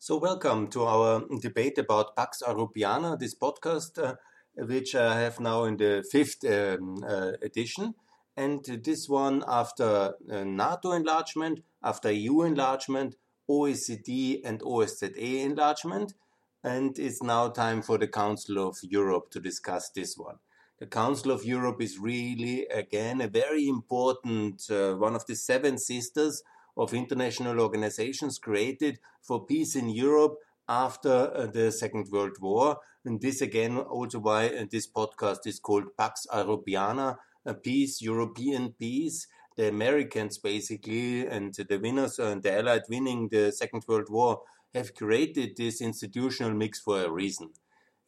So, welcome to our debate about Pax Europiana, this podcast, uh, which I have now in the fifth um, uh, edition. And this one after uh, NATO enlargement, after EU enlargement, OECD and OSZE enlargement. And it's now time for the Council of Europe to discuss this one. The Council of Europe is really, again, a very important, uh, one of the seven sisters of international organizations created for peace in Europe after uh, the Second World War. And this again, also why uh, this podcast is called Pax Europiana, peace, European peace. The Americans basically and the winners and the Allied winning the Second World War have created this institutional mix for a reason.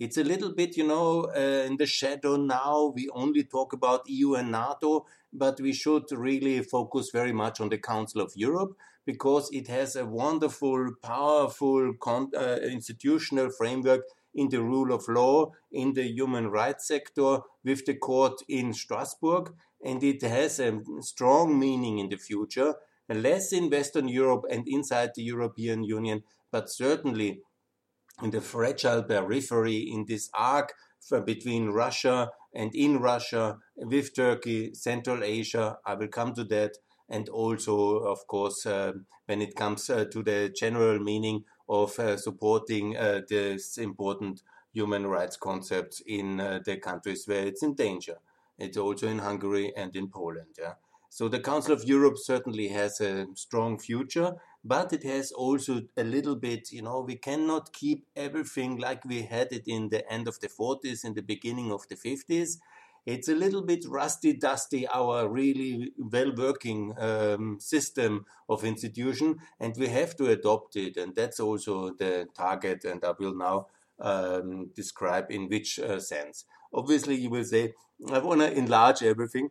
It's a little bit, you know, uh, in the shadow now. We only talk about EU and NATO, but we should really focus very much on the Council of Europe because it has a wonderful, powerful uh, institutional framework in the rule of law, in the human rights sector, with the court in Strasbourg, and it has a strong meaning in the future, less in Western Europe and inside the European Union, but certainly in the fragile periphery in this arc between Russia and in Russia, with Turkey, Central Asia. I will come to that. And also, of course, uh, when it comes uh, to the general meaning of uh, supporting uh, this important human rights concepts in uh, the countries where it's in danger. It's also in Hungary and in Poland. Yeah? So the Council of Europe certainly has a strong future, but it has also a little bit, you know, we cannot keep everything like we had it in the end of the 40s, in the beginning of the 50s. It's a little bit rusty, dusty, our really well working um, system of institution, and we have to adopt it. And that's also the target, and I will now um, describe in which uh, sense. Obviously, you will say, I want to enlarge everything,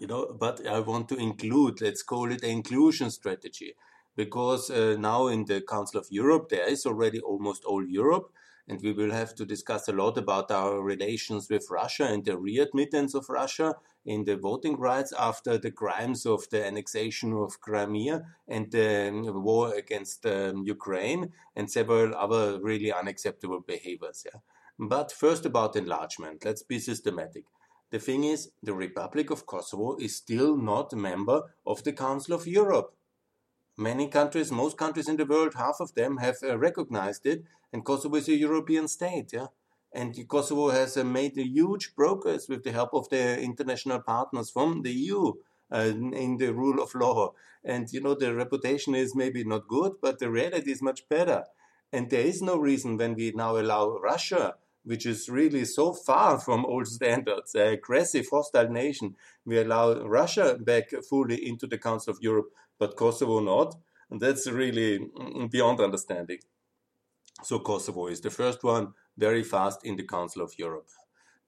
you know, but I want to include, let's call it an inclusion strategy because uh, now in the Council of Europe, there is already almost all Europe. And we will have to discuss a lot about our relations with Russia and the readmittance of Russia in the voting rights after the crimes of the annexation of Crimea and the um, war against um, Ukraine and several other really unacceptable behaviors. Yeah? But first about enlargement. Let's be systematic. The thing is, the Republic of Kosovo is still not a member of the Council of Europe. Many countries, most countries in the world, half of them have uh, recognized it, and Kosovo is a European state, yeah. And Kosovo has uh, made a huge progress with the help of their international partners from the EU uh, in the rule of law. And you know, the reputation is maybe not good, but the reality is much better. And there is no reason when we now allow Russia which is really so far from old standards, an aggressive, hostile nation. We allow Russia back fully into the Council of Europe, but Kosovo not. And that's really mm, beyond understanding. So Kosovo is the first one, very fast in the Council of Europe.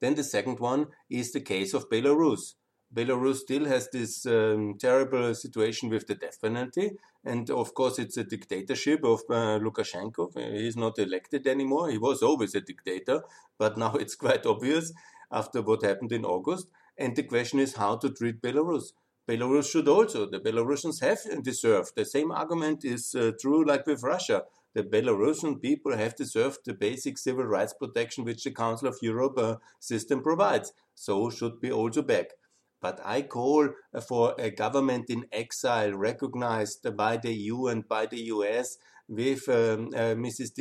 Then the second one is the case of Belarus. Belarus still has this um, terrible situation with the death penalty. And of course, it's a dictatorship of uh, Lukashenko. He's not elected anymore. He was always a dictator, but now it's quite obvious after what happened in August. And the question is how to treat Belarus. Belarus should also, the Belarusians have deserved. The same argument is uh, true like with Russia. The Belarusian people have deserved the basic civil rights protection which the Council of Europe uh, system provides. So should be also back. But I call for a government in exile recognized by the EU and by the US with um, uh, Mrs.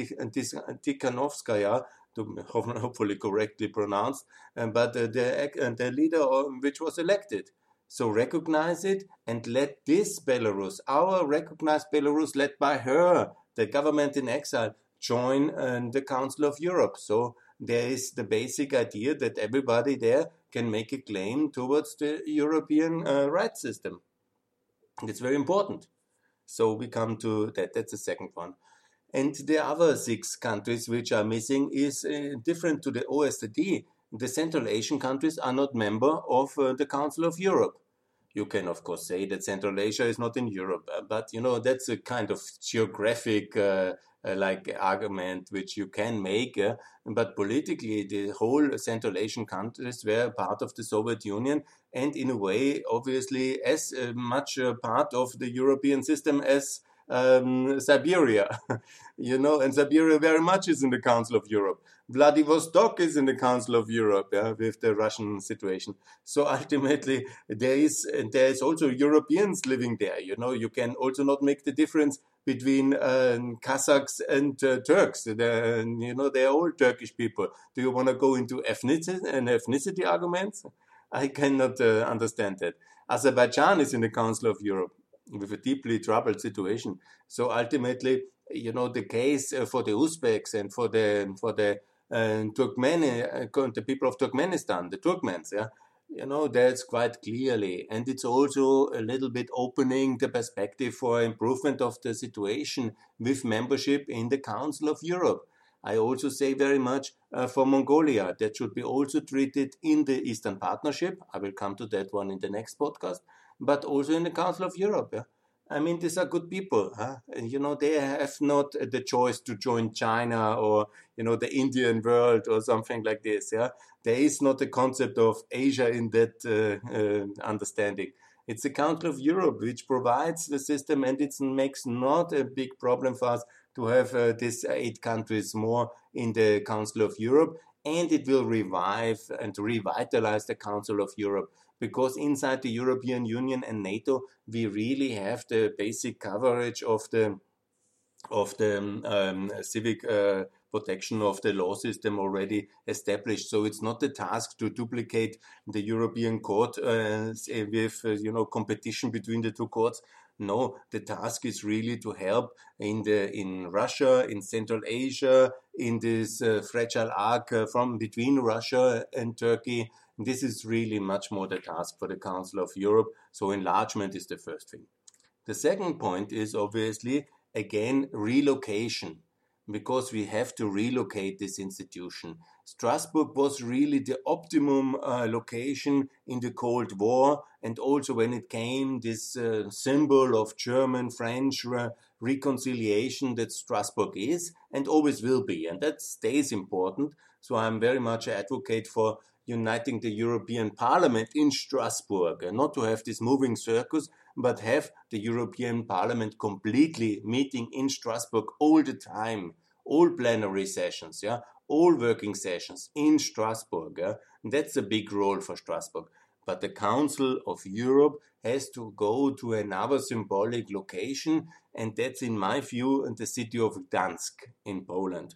Tikhanovskaya, to hopefully correctly pronounced, um, but uh, the, uh, the leader which was elected. So recognize it and let this Belarus, our recognized Belarus led by her, the government in exile, join uh, the Council of Europe. So there is the basic idea that everybody there can make a claim towards the European uh, rights system. It's very important. So we come to that. That's the second one. And the other six countries which are missing is uh, different to the OSCE. The Central Asian countries are not member of uh, the Council of Europe. You can, of course, say that Central Asia is not in Europe, uh, but you know that's a kind of geographic uh, like argument which you can make. Uh, but politically, the whole Central Asian countries were part of the Soviet Union and, in a way, obviously, as uh, much part of the European system as um, Siberia, you know, and Siberia very much is in the Council of Europe. Vladivostok is in the Council of Europe yeah, with the Russian situation. So ultimately, there is there is also Europeans living there. You know, you can also not make the difference between uh, Kazakhs and uh, Turks. They're, you know, they're all Turkish people. Do you want to go into ethnicity and ethnicity arguments? I cannot uh, understand that. Azerbaijan is in the Council of Europe with a deeply troubled situation. So ultimately, you know, the case uh, for the Uzbeks and for the for the Turkmeni, uh, the people of Turkmenistan, the Turkmens, yeah, you know, that's quite clearly, and it's also a little bit opening the perspective for improvement of the situation with membership in the Council of Europe. I also say very much uh, for Mongolia that should be also treated in the Eastern Partnership. I will come to that one in the next podcast, but also in the Council of Europe. Yeah? I mean, these are good people. Huh? You know, they have not the choice to join China or, you know, the Indian world or something like this. Yeah. There is not a concept of Asia in that uh, uh, understanding. It's the Council of Europe which provides the system and it makes not a big problem for us to have uh, these eight countries more in the Council of Europe. And it will revive and revitalize the Council of Europe because inside the European Union and NATO, we really have the basic coverage of the of the um, civic uh, protection of the law system already established. So it's not the task to duplicate the European Court uh, with uh, you know competition between the two courts. No, the task is really to help in the in Russia, in Central Asia, in this uh, fragile arc uh, from between Russia and Turkey. This is really much more the task for the Council of Europe. So enlargement is the first thing. The second point is obviously again relocation because we have to relocate this institution. Strasbourg was really the optimum uh, location in the Cold War, and also when it came this uh, symbol of German French re- reconciliation that Strasbourg is and always will be, and that stays important. So I'm very much an advocate for uniting the European Parliament in Strasbourg, not to have this moving circus, but have the European Parliament completely meeting in Strasbourg all the time, all plenary sessions, yeah, all working sessions in Strasbourg. Yeah? That's a big role for Strasbourg. But the Council of Europe has to go to another symbolic location, and that's, in my view, the city of Gdansk in Poland.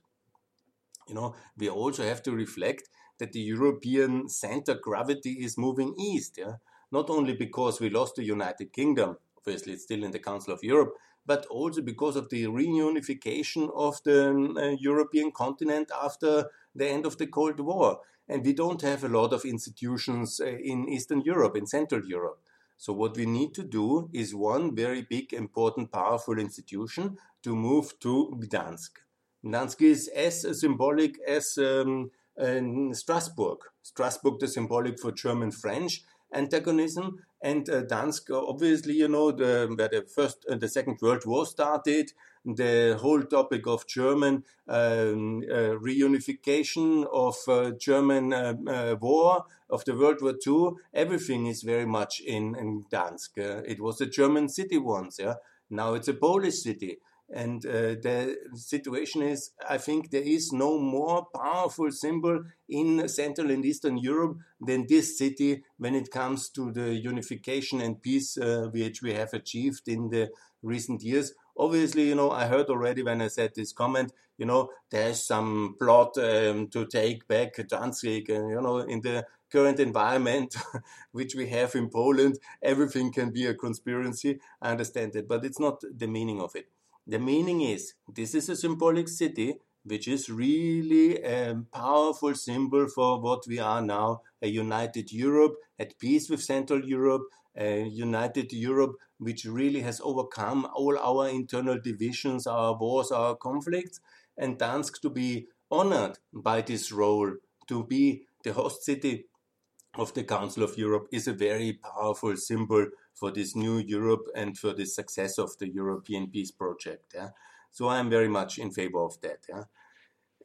You know, we also have to reflect that the European center gravity is moving east. Yeah? not only because we lost the United Kingdom, obviously it's still in the Council of Europe, but also because of the reunification of the um, uh, European continent after the end of the Cold War. And we don't have a lot of institutions uh, in Eastern Europe, in Central Europe. So, what we need to do is one very big, important, powerful institution to move to Gdansk. Gdansk is as symbolic as um, Strasbourg. Strasbourg, the symbolic for German French, antagonism. And uh, Dansk, obviously, you know, the, where the first uh, the Second World War started, the whole topic of German um, uh, reunification of uh, German uh, uh, war of the World War II, everything is very much in, in Dansk. it was a German city once, yeah. Now it's a Polish city. And uh, the situation is, I think there is no more powerful symbol in Central and Eastern Europe than this city when it comes to the unification and peace uh, which we have achieved in the recent years. Obviously, you know, I heard already when I said this comment, you know, there's some plot um, to take back Danzig, and you know, in the current environment which we have in Poland, everything can be a conspiracy. I understand that, but it's not the meaning of it. The meaning is this is a symbolic city which is really a powerful symbol for what we are now a united Europe, at peace with Central Europe, a united Europe which really has overcome all our internal divisions, our wars, our conflicts, and Dansk to be honored by this role, to be the host city of the Council of Europe is a very powerful symbol for this new Europe and for the success of the European peace project. Yeah? So I'm very much in favor of that. Yeah?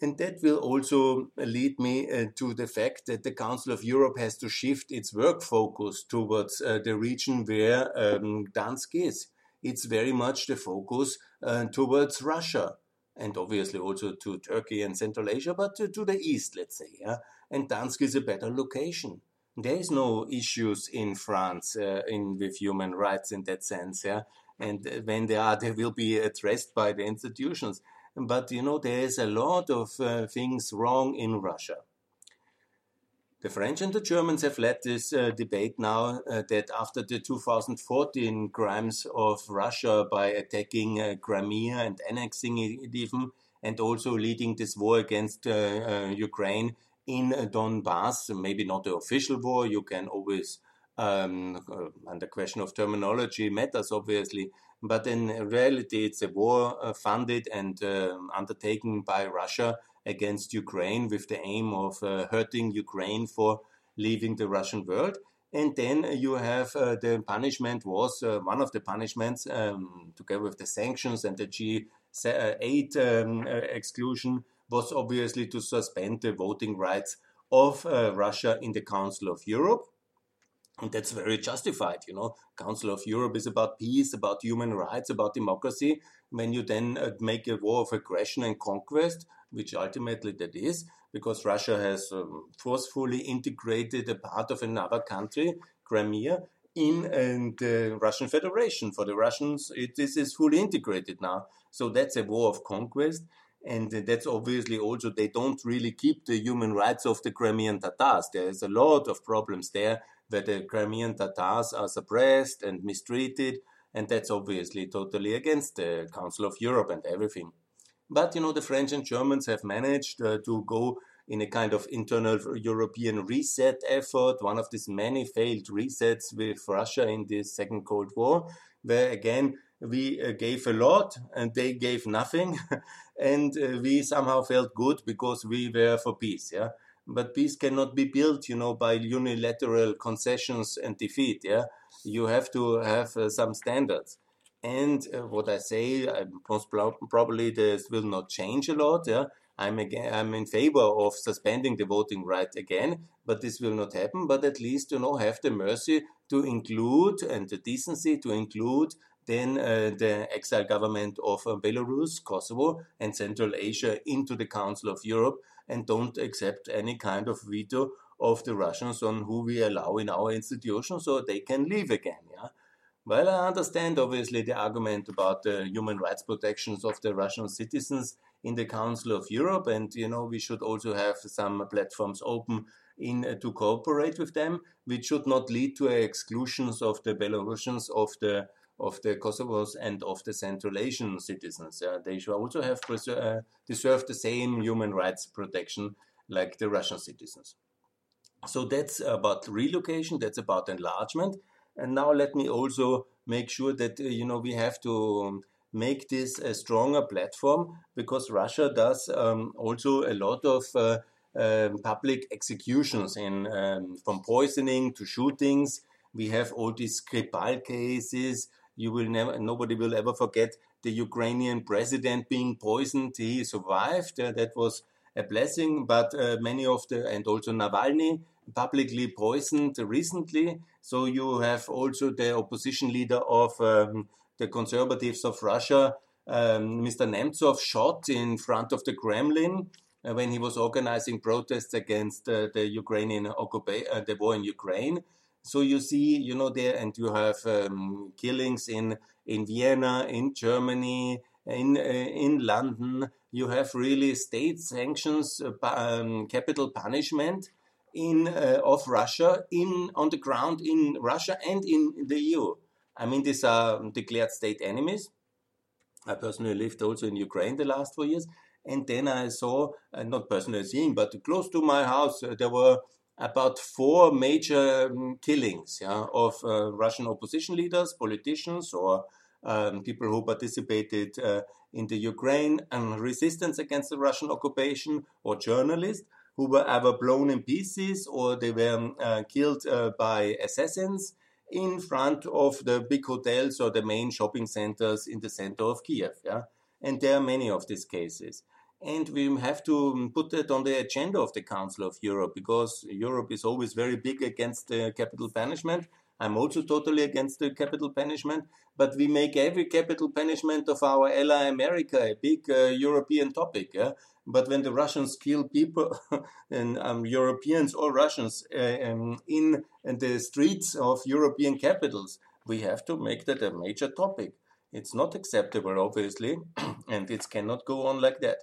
And that will also lead me uh, to the fact that the Council of Europe has to shift its work focus towards uh, the region where um, Dansk is. it's very much the focus uh, towards Russia and obviously also to Turkey and Central Asia, but to, to the east, let's say. Yeah? And Dansk is a better location. There is no issues in France uh, in with human rights in that sense. Yeah? And when they are, they will be addressed by the institutions. But you know, there is a lot of uh, things wrong in Russia. The French and the Germans have led this uh, debate now uh, that after the 2014 crimes of Russia by attacking uh, Crimea and annexing it even, and also leading this war against uh, Ukraine in Donbass, maybe not the official war, you can always, um, uh, and the question of terminology matters obviously, but in reality it's a war funded and um, undertaken by Russia against Ukraine with the aim of uh, hurting Ukraine for leaving the Russian world. And then you have uh, the punishment was uh, one of the punishments, um, together with the sanctions and the G8 um, uh, exclusion, was obviously to suspend the voting rights of uh, Russia in the Council of Europe. And that's very justified, you know. Council of Europe is about peace, about human rights, about democracy. When you then uh, make a war of aggression and conquest, which ultimately that is, because Russia has um, forcefully integrated a part of another country, Crimea, in uh, the Russian Federation. For the Russians, it, this is fully integrated now. So that's a war of conquest. And that's obviously also, they don't really keep the human rights of the Crimean Tatars. There is a lot of problems there where the Crimean Tatars are suppressed and mistreated. And that's obviously totally against the Council of Europe and everything. But you know, the French and Germans have managed uh, to go in a kind of internal European reset effort, one of these many failed resets with Russia in the Second Cold War, where again we uh, gave a lot and they gave nothing, and uh, we somehow felt good because we were for peace. Yeah, but peace cannot be built, you know, by unilateral concessions and defeat. Yeah, you have to have uh, some standards. And uh, what I say, I, most probably this will not change a lot. Yeah, I'm again, I'm in favor of suspending the voting right again, but this will not happen. But at least you know have the mercy to include and the decency to include then uh, the exile government of uh, Belarus, Kosovo, and Central Asia into the Council of Europe, and don't accept any kind of veto of the Russians on who we allow in our institutions, so they can leave again. Yeah. Well, I understand obviously the argument about the human rights protections of the Russian citizens in the Council of Europe, and you know we should also have some platforms open in uh, to cooperate with them, which should not lead to exclusions of the Belarusians, of the of the Kosovos, and of the Central Asian citizens. They should also have uh, deserve the same human rights protection like the Russian citizens. So that's about relocation. That's about enlargement. And now let me also make sure that uh, you know we have to um, make this a stronger platform because Russia does um, also a lot of uh, uh, public executions in um, from poisoning to shootings. We have all these Skripal cases. You will never, nobody will ever forget the Ukrainian president being poisoned. He survived. Uh, that was a blessing. But uh, many of the and also Navalny publicly poisoned recently. So you have also the opposition leader of um, the conservatives of Russia, um, Mr. Nemtsov, shot in front of the Kremlin uh, when he was organizing protests against uh, the Ukrainian occupation, uh, the war in Ukraine. So you see, you know, there, and you have um, killings in in Vienna, in Germany, in uh, in London. You have really state sanctions, uh, um, capital punishment in uh, of Russia in on the ground in Russia and in the EU. I mean, these are declared state enemies. I personally lived also in Ukraine the last four years, and then I saw, uh, not personally seeing, but close to my house, uh, there were about four major um, killings yeah, of uh, Russian opposition leaders, politicians, or um, people who participated uh, in the Ukraine and resistance against the Russian occupation, or journalists who were either blown in pieces or they were uh, killed uh, by assassins in front of the big hotels or the main shopping centers in the center of Kiev. Yeah? And there are many of these cases. And we have to put that on the agenda of the Council of Europe because Europe is always very big against uh, capital punishment. I'm also totally against the capital punishment, but we make every capital punishment of our ally America a big uh, European topic. Yeah? But when the Russians kill people and um, Europeans or Russians uh, um, in, in the streets of European capitals, we have to make that a major topic. It's not acceptable, obviously, and it cannot go on like that.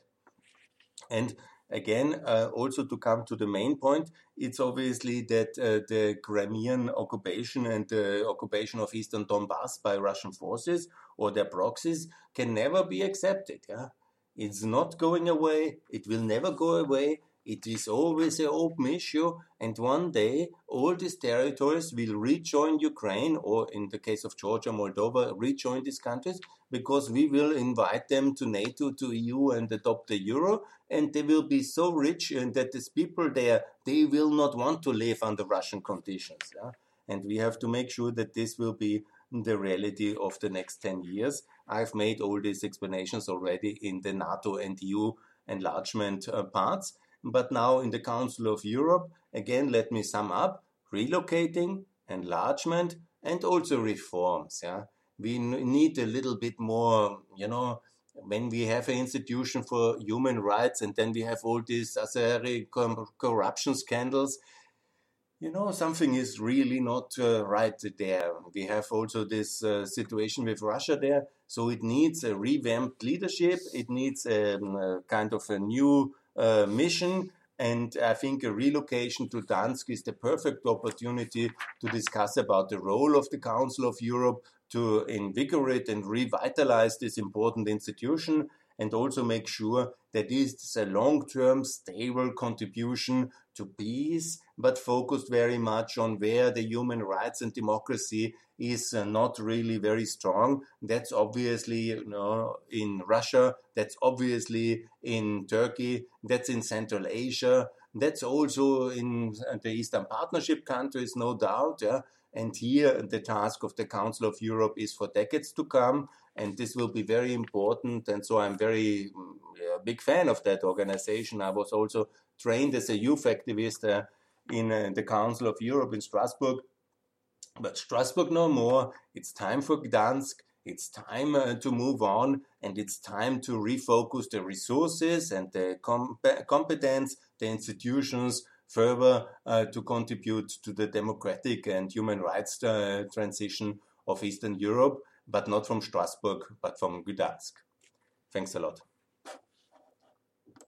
And again, uh, also to come to the main point, it's obviously that uh, the Crimean occupation and the occupation of eastern Donbass by Russian forces or their proxies can never be accepted. Yeah? It's not going away, it will never go away, it is always an open issue, and one day all these territories will rejoin Ukraine, or in the case of Georgia, Moldova, rejoin these countries, because we will invite them to NATO, to EU, and adopt the euro, and they will be so rich and that these people there, they will not want to live under Russian conditions. Yeah? And we have to make sure that this will be the reality of the next 10 years. I've made all these explanations already in the NATO and EU enlargement uh, parts. But now in the Council of Europe, again, let me sum up relocating, enlargement, and also reforms. Yeah, we need a little bit more, you know, when we have an institution for human rights and then we have all these corruption scandals, you know, something is really not uh, right there. We have also this uh, situation with Russia there. So it needs a revamped leadership. It needs um, a kind of a new Uh, mission. And I think a relocation to Dansk is the perfect opportunity to discuss about the role of the Council of Europe to invigorate and revitalize this important institution and also make sure that it's a long-term stable contribution to peace, but focused very much on where the human rights and democracy is uh, not really very strong. That's obviously you know, in Russia, that's obviously in Turkey, that's in Central Asia, that's also in the Eastern Partnership countries, no doubt. Yeah? And here, the task of the Council of Europe is for decades to come, and this will be very important. And so I'm very yeah, big fan of that organization. I was also trained as a youth activist uh, in uh, the Council of Europe in Strasbourg. But Strasbourg no more. It's time for Gdansk. It's time uh, to move on, and it's time to refocus the resources and the com- competence, the institutions further uh, to contribute to the democratic and human rights uh, transition of Eastern Europe, but not from Strasbourg, but from Gdansk. Thanks a lot.